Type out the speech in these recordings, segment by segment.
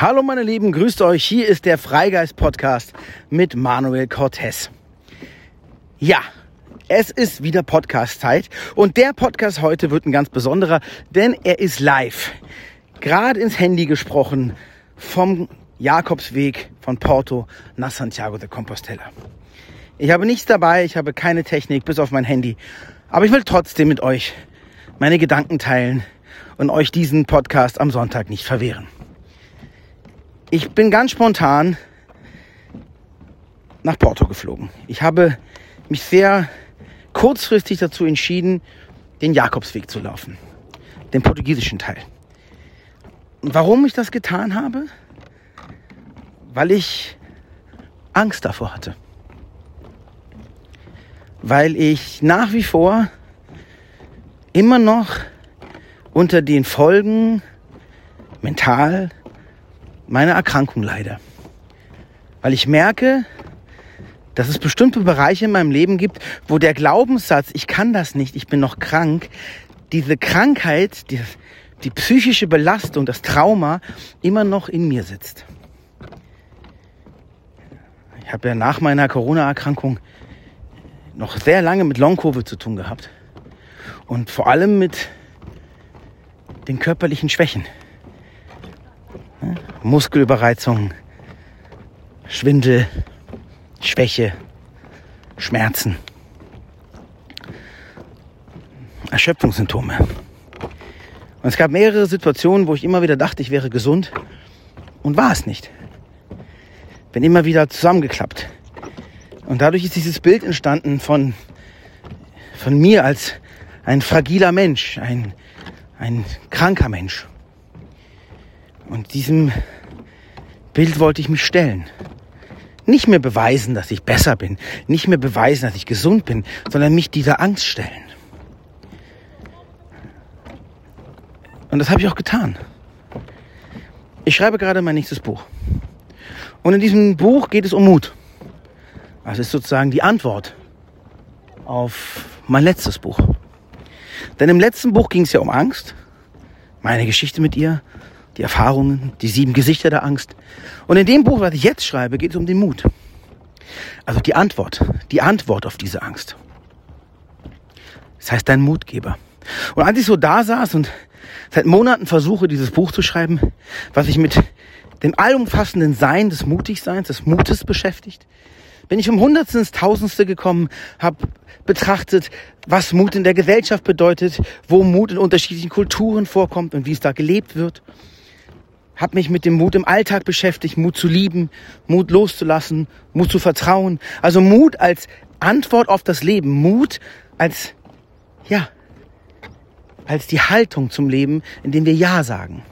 Hallo meine Lieben, grüßt euch. Hier ist der Freigeist Podcast mit Manuel Cortez. Ja, es ist wieder Podcast Zeit und der Podcast heute wird ein ganz besonderer, denn er ist live. Gerade ins Handy gesprochen vom Jakobsweg von Porto nach Santiago de Compostela. Ich habe nichts dabei, ich habe keine Technik bis auf mein Handy, aber ich will trotzdem mit euch meine Gedanken teilen und euch diesen Podcast am Sonntag nicht verwehren. Ich bin ganz spontan nach Porto geflogen. Ich habe mich sehr kurzfristig dazu entschieden, den Jakobsweg zu laufen, den portugiesischen Teil. Und warum ich das getan habe? Weil ich Angst davor hatte. Weil ich nach wie vor immer noch unter den Folgen mental meiner Erkrankung leide. Weil ich merke, dass es bestimmte Bereiche in meinem Leben gibt, wo der Glaubenssatz, ich kann das nicht, ich bin noch krank, diese Krankheit, die, die psychische Belastung, das Trauma immer noch in mir sitzt. Ich habe ja nach meiner Corona-Erkrankung noch sehr lange mit Long-Covid zu tun gehabt. Und vor allem mit den körperlichen Schwächen. Muskelüberreizung, Schwindel, Schwäche, Schmerzen, Erschöpfungssymptome. Und es gab mehrere Situationen, wo ich immer wieder dachte, ich wäre gesund und war es nicht. Bin immer wieder zusammengeklappt. Und dadurch ist dieses Bild entstanden von, von mir als ein fragiler Mensch, ein, ein kranker Mensch. Und diesem Bild wollte ich mich stellen. Nicht mehr beweisen, dass ich besser bin, nicht mehr beweisen, dass ich gesund bin, sondern mich dieser Angst stellen. Und das habe ich auch getan. Ich schreibe gerade mein nächstes Buch. Und in diesem Buch geht es um Mut. Das ist sozusagen die Antwort auf mein letztes Buch. Denn im letzten Buch ging es ja um Angst, meine Geschichte mit ihr, die Erfahrungen, die sieben Gesichter der Angst. Und in dem Buch, was ich jetzt schreibe, geht es um den Mut. Also die Antwort, die Antwort auf diese Angst. Das heißt, dein Mutgeber. Und als ich so da saß und seit Monaten versuche, dieses Buch zu schreiben, was sich mit dem allumfassenden Sein des Mutigseins, des Mutes beschäftigt, bin ich vom Hundertsten ins Tausendste gekommen, habe betrachtet, was Mut in der Gesellschaft bedeutet, wo Mut in unterschiedlichen Kulturen vorkommt und wie es da gelebt wird habe mich mit dem Mut im Alltag beschäftigt, Mut zu lieben, Mut loszulassen, Mut zu vertrauen. Also Mut als Antwort auf das Leben, Mut als, ja, als die Haltung zum Leben, in dem wir Ja sagen.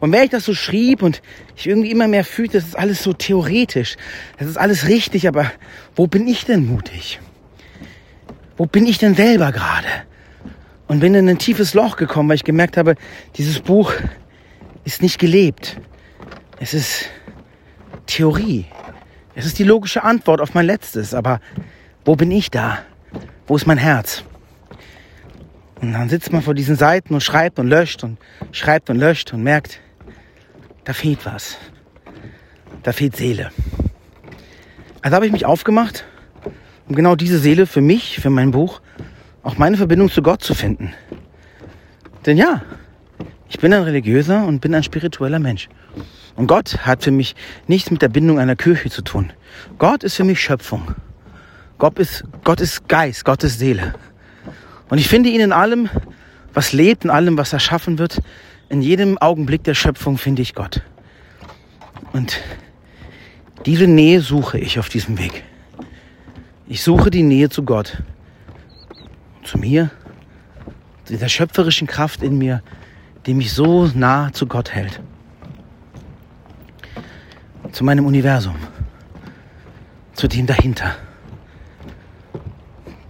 Und wenn ich das so schrieb und ich irgendwie immer mehr fühlte, das ist alles so theoretisch, das ist alles richtig, aber wo bin ich denn mutig? Wo bin ich denn selber gerade? Und bin in ein tiefes Loch gekommen, weil ich gemerkt habe, dieses Buch ist nicht gelebt. Es ist Theorie. Es ist die logische Antwort auf mein letztes. Aber wo bin ich da? Wo ist mein Herz? Und dann sitzt man vor diesen Seiten und schreibt und löscht und schreibt und löscht und merkt, da fehlt was. Da fehlt Seele. Also habe ich mich aufgemacht, um genau diese Seele für mich, für mein Buch, auch meine Verbindung zu Gott zu finden. Denn ja, ich bin ein religiöser und bin ein spiritueller Mensch. Und Gott hat für mich nichts mit der Bindung einer Kirche zu tun. Gott ist für mich Schöpfung. Gott ist, Gott ist Geist, Gott ist Seele. Und ich finde ihn in allem, was lebt, in allem, was erschaffen wird, in jedem Augenblick der Schöpfung finde ich Gott. Und diese Nähe suche ich auf diesem Weg. Ich suche die Nähe zu Gott, zu mir, zu dieser schöpferischen Kraft in mir, die mich so nah zu Gott hält. Zu meinem Universum. Zu dem dahinter.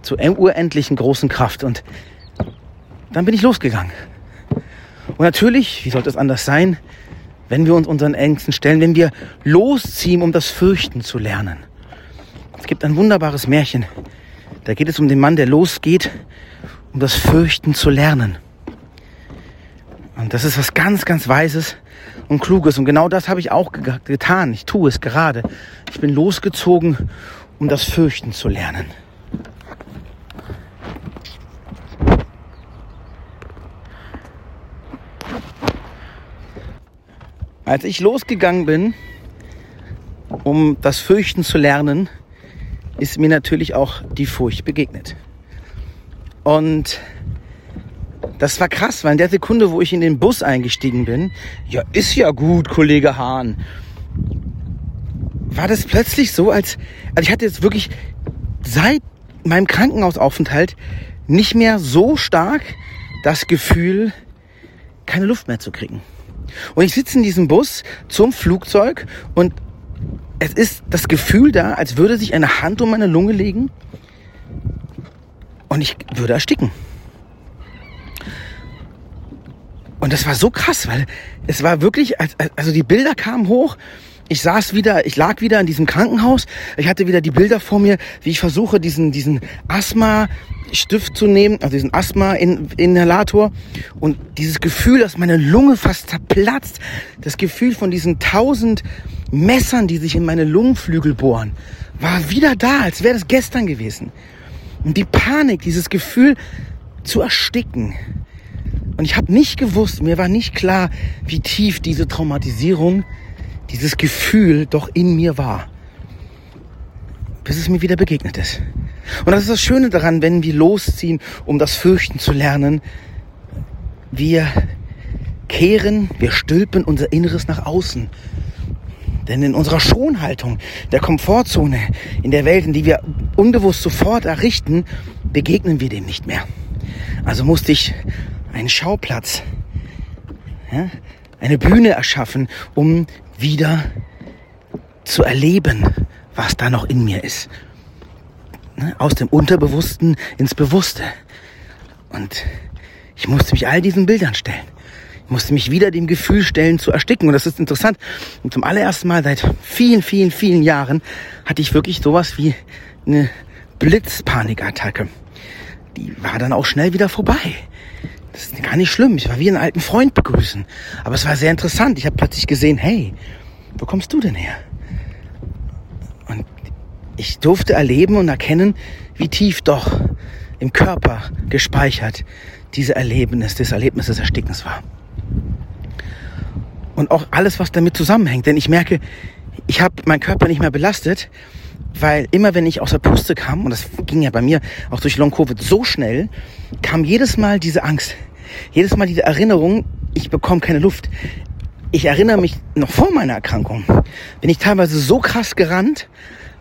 Zur urendlichen großen Kraft. Und dann bin ich losgegangen. Und natürlich, wie sollte es anders sein, wenn wir uns unseren Ängsten stellen, wenn wir losziehen, um das Fürchten zu lernen. Es gibt ein wunderbares Märchen. Da geht es um den Mann, der losgeht, um das Fürchten zu lernen. Und das ist was ganz, ganz Weises und Kluges. Und genau das habe ich auch ge getan. Ich tue es gerade. Ich bin losgezogen, um das Fürchten zu lernen. Als ich losgegangen bin, um das Fürchten zu lernen, ist mir natürlich auch die Furcht begegnet. Und das war krass, weil in der Sekunde, wo ich in den Bus eingestiegen bin, ja, ist ja gut, Kollege Hahn, war das plötzlich so, als, also ich hatte jetzt wirklich seit meinem Krankenhausaufenthalt nicht mehr so stark das Gefühl, keine Luft mehr zu kriegen. Und ich sitze in diesem Bus zum Flugzeug und es ist das Gefühl da, als würde sich eine Hand um meine Lunge legen und ich würde ersticken. Und das war so krass, weil es war wirklich, also die Bilder kamen hoch. Ich saß wieder, ich lag wieder in diesem Krankenhaus. Ich hatte wieder die Bilder vor mir, wie ich versuche, diesen, diesen Asthma-Stift zu nehmen, also diesen Asthma-Inhalator. Und dieses Gefühl, dass meine Lunge fast zerplatzt. Das Gefühl von diesen tausend Messern, die sich in meine Lungenflügel bohren, war wieder da, als wäre das gestern gewesen. Und die Panik, dieses Gefühl zu ersticken. Und ich habe nicht gewusst, mir war nicht klar, wie tief diese Traumatisierung, dieses Gefühl doch in mir war. Bis es mir wieder begegnet ist. Und das ist das Schöne daran, wenn wir losziehen, um das Fürchten zu lernen. Wir kehren, wir stülpen unser Inneres nach außen. Denn in unserer Schonhaltung, der Komfortzone, in der Welt, in die wir unbewusst sofort errichten, begegnen wir dem nicht mehr. Also musste ich einen Schauplatz, ja, eine Bühne erschaffen, um wieder zu erleben, was da noch in mir ist. Ne, aus dem Unterbewussten ins Bewusste. Und ich musste mich all diesen Bildern stellen. Ich musste mich wieder dem Gefühl stellen zu ersticken. Und das ist interessant. Und zum allerersten Mal seit vielen, vielen, vielen Jahren hatte ich wirklich sowas wie eine Blitzpanikattacke. Die war dann auch schnell wieder vorbei. Das ist gar nicht schlimm. Ich war wie einen alten Freund begrüßen. Aber es war sehr interessant. Ich habe plötzlich gesehen, hey, wo kommst du denn her? Und ich durfte erleben und erkennen, wie tief doch im Körper gespeichert diese Erlebnis, das Erlebnis des Erstickens war. Und auch alles, was damit zusammenhängt. Denn ich merke, ich habe meinen Körper nicht mehr belastet, weil immer wenn ich aus der Puste kam, und das ging ja bei mir auch durch Long-Covid so schnell, kam jedes Mal diese Angst, jedes Mal diese Erinnerung, ich bekomme keine Luft. Ich erinnere mich noch vor meiner Erkrankung, bin ich teilweise so krass gerannt,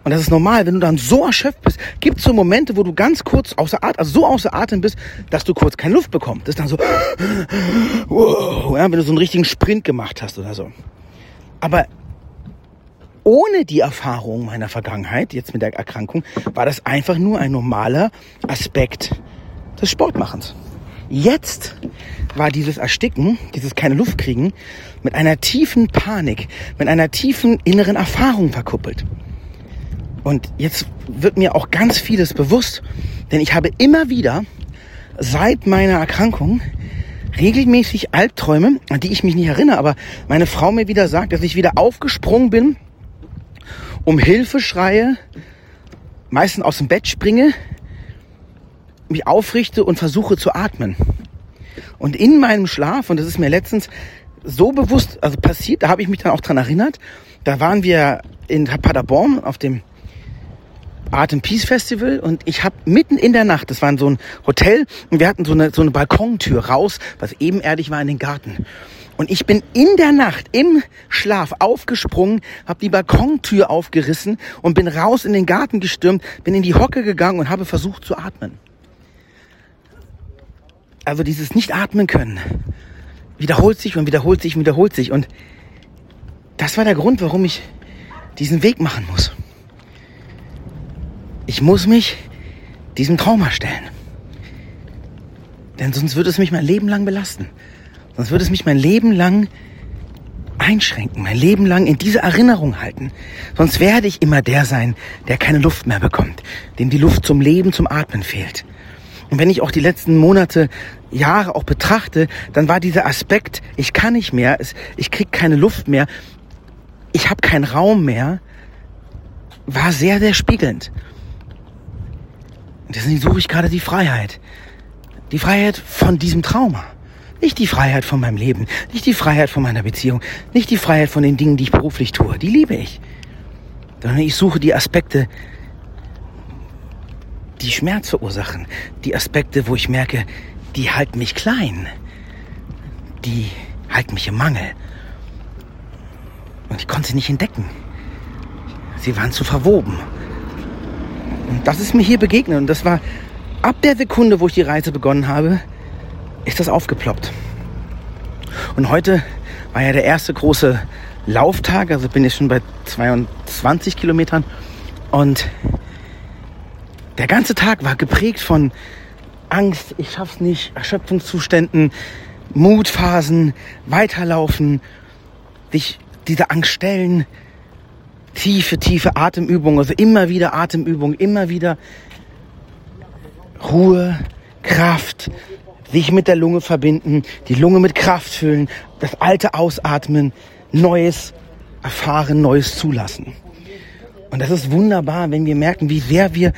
und das ist normal, wenn du dann so erschöpft bist, gibt es so Momente, wo du ganz kurz außer Atem, also so außer Atem bist, dass du kurz keine Luft bekommst. Das ist dann so, wow, ja, wenn du so einen richtigen Sprint gemacht hast oder so. Aber ohne die Erfahrung meiner Vergangenheit, jetzt mit der Erkrankung, war das einfach nur ein normaler Aspekt des Sportmachens. Jetzt war dieses Ersticken, dieses keine Luft kriegen, mit einer tiefen Panik, mit einer tiefen inneren Erfahrung verkuppelt. Und jetzt wird mir auch ganz vieles bewusst, denn ich habe immer wieder seit meiner Erkrankung regelmäßig Albträume, an die ich mich nicht erinnere, aber meine Frau mir wieder sagt, dass ich wieder aufgesprungen bin um Hilfe schreie, meistens aus dem Bett springe, mich aufrichte und versuche zu atmen. Und in meinem Schlaf, und das ist mir letztens so bewusst, also passiert, da habe ich mich dann auch dran erinnert, da waren wir in Paderborn auf dem Atem Peace Festival und ich habe mitten in der Nacht, das war so ein Hotel und wir hatten so eine, so eine Balkontür raus, was ebenerdig war in den Garten. Und ich bin in der Nacht im Schlaf aufgesprungen, habe die Balkontür aufgerissen und bin raus in den Garten gestürmt, bin in die Hocke gegangen und habe versucht zu atmen. Also dieses nicht atmen können wiederholt sich und wiederholt sich und wiederholt sich. Und das war der Grund, warum ich diesen Weg machen muss. Ich muss mich diesem Trauma stellen. Denn sonst würde es mich mein Leben lang belasten. Sonst würde es mich mein Leben lang einschränken, mein Leben lang in diese Erinnerung halten. Sonst werde ich immer der sein, der keine Luft mehr bekommt, dem die Luft zum Leben, zum Atmen fehlt. Und wenn ich auch die letzten Monate Jahre auch betrachte, dann war dieser Aspekt, ich kann nicht mehr, ich krieg keine Luft mehr, ich habe keinen Raum mehr, war sehr, sehr spiegelnd. Deswegen suche ich gerade die Freiheit. Die Freiheit von diesem Trauma. Nicht die Freiheit von meinem Leben, nicht die Freiheit von meiner Beziehung, nicht die Freiheit von den Dingen, die ich beruflich tue. Die liebe ich. Sondern ich suche die Aspekte, die Schmerz verursachen. Die Aspekte, wo ich merke, die halten mich klein. Die halten mich im Mangel. Und ich konnte sie nicht entdecken. Sie waren zu verwoben. Und das ist mir hier begegnet. Und das war ab der Sekunde, wo ich die Reise begonnen habe, ist das aufgeploppt. Und heute war ja der erste große Lauftag. Also bin ich schon bei 22 Kilometern. Und der ganze Tag war geprägt von Angst, ich schaff's nicht, Erschöpfungszuständen, Mutphasen, weiterlaufen, sich dieser Angst stellen, tiefe, tiefe Atemübungen, also immer wieder Atemübungen, immer wieder Ruhe, Kraft, sich mit der Lunge verbinden, die Lunge mit Kraft füllen, das Alte ausatmen, Neues erfahren, Neues zulassen. Und das ist wunderbar, wenn wir merken, wie sehr wir,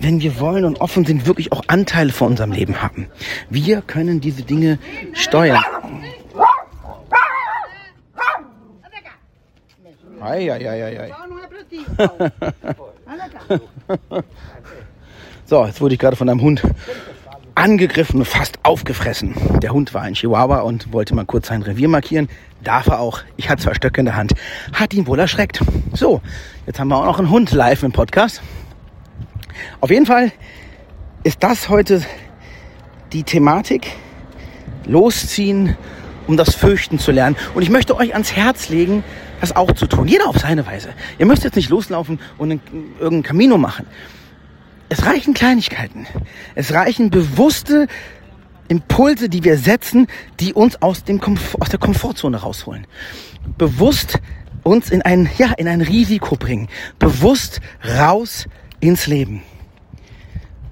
wenn wir wollen und offen sind, wirklich auch Anteile von unserem Leben haben. Wir können diese Dinge steuern. Ei, ei, ei, ei, ei. so, jetzt wurde ich gerade von einem Hund angegriffen fast aufgefressen. Der Hund war ein Chihuahua und wollte mal kurz sein Revier markieren. Darf er auch. Ich hatte zwar Stöcke in der Hand. Hat ihn wohl erschreckt. So, jetzt haben wir auch noch einen Hund live im Podcast. Auf jeden Fall ist das heute die Thematik. Losziehen, um das Fürchten zu lernen. Und ich möchte euch ans Herz legen, das auch zu tun. Jeder auf seine Weise. Ihr müsst jetzt nicht loslaufen und irgendein Camino machen. Es reichen Kleinigkeiten. Es reichen bewusste Impulse, die wir setzen, die uns aus, dem Komfort, aus der Komfortzone rausholen. Bewusst uns in ein, ja, in ein Risiko bringen. Bewusst raus ins Leben.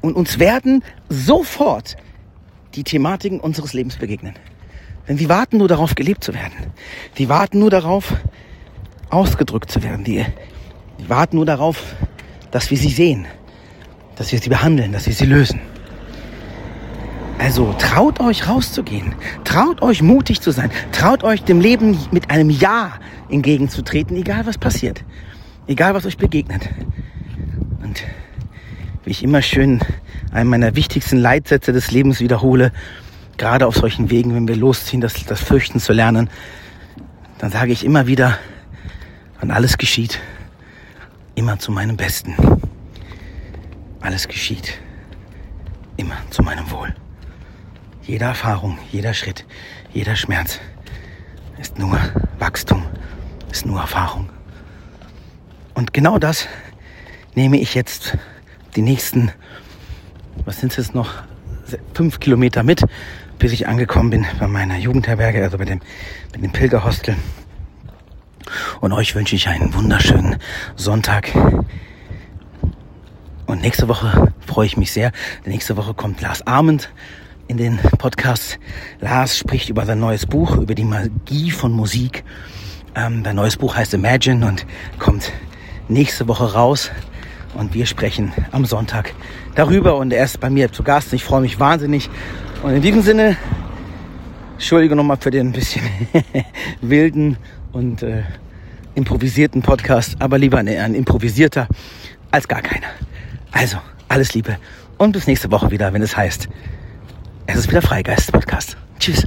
Und uns werden sofort die Thematiken unseres Lebens begegnen. Denn sie warten nur darauf, gelebt zu werden. Die warten nur darauf, ausgedrückt zu werden. Die, die warten nur darauf, dass wir sie sehen, dass wir sie behandeln, dass wir sie lösen. Also traut euch rauszugehen, traut euch mutig zu sein, traut euch dem Leben mit einem Ja entgegenzutreten, egal was passiert, egal was euch begegnet. Und wie ich immer schön einen meiner wichtigsten Leitsätze des Lebens wiederhole, gerade auf solchen Wegen, wenn wir losziehen, das, das Fürchten zu lernen, dann sage ich immer wieder, und alles geschieht immer zu meinem Besten. Alles geschieht immer zu meinem Wohl. Jede Erfahrung, jeder Schritt, jeder Schmerz ist nur Wachstum, ist nur Erfahrung. Und genau das nehme ich jetzt die nächsten, was sind es jetzt noch, fünf Kilometer mit, bis ich angekommen bin bei meiner Jugendherberge, also bei dem, bei dem Pilgerhostel. Und euch wünsche ich einen wunderschönen Sonntag. Und nächste Woche freue ich mich sehr. Nächste Woche kommt Lars Arment in den Podcast. Lars spricht über sein neues Buch, über die Magie von Musik. Ähm, neues Buch heißt Imagine und kommt nächste Woche raus. Und wir sprechen am Sonntag darüber. Und er ist bei mir zu Gast. Ich freue mich wahnsinnig. Und in diesem Sinne, Entschuldige nochmal für den bisschen wilden und äh, improvisierten Podcast, aber lieber ein, ein improvisierter als gar keiner. Also, alles Liebe und bis nächste Woche wieder, wenn es heißt, es ist wieder Freigeist Podcast. Tschüss.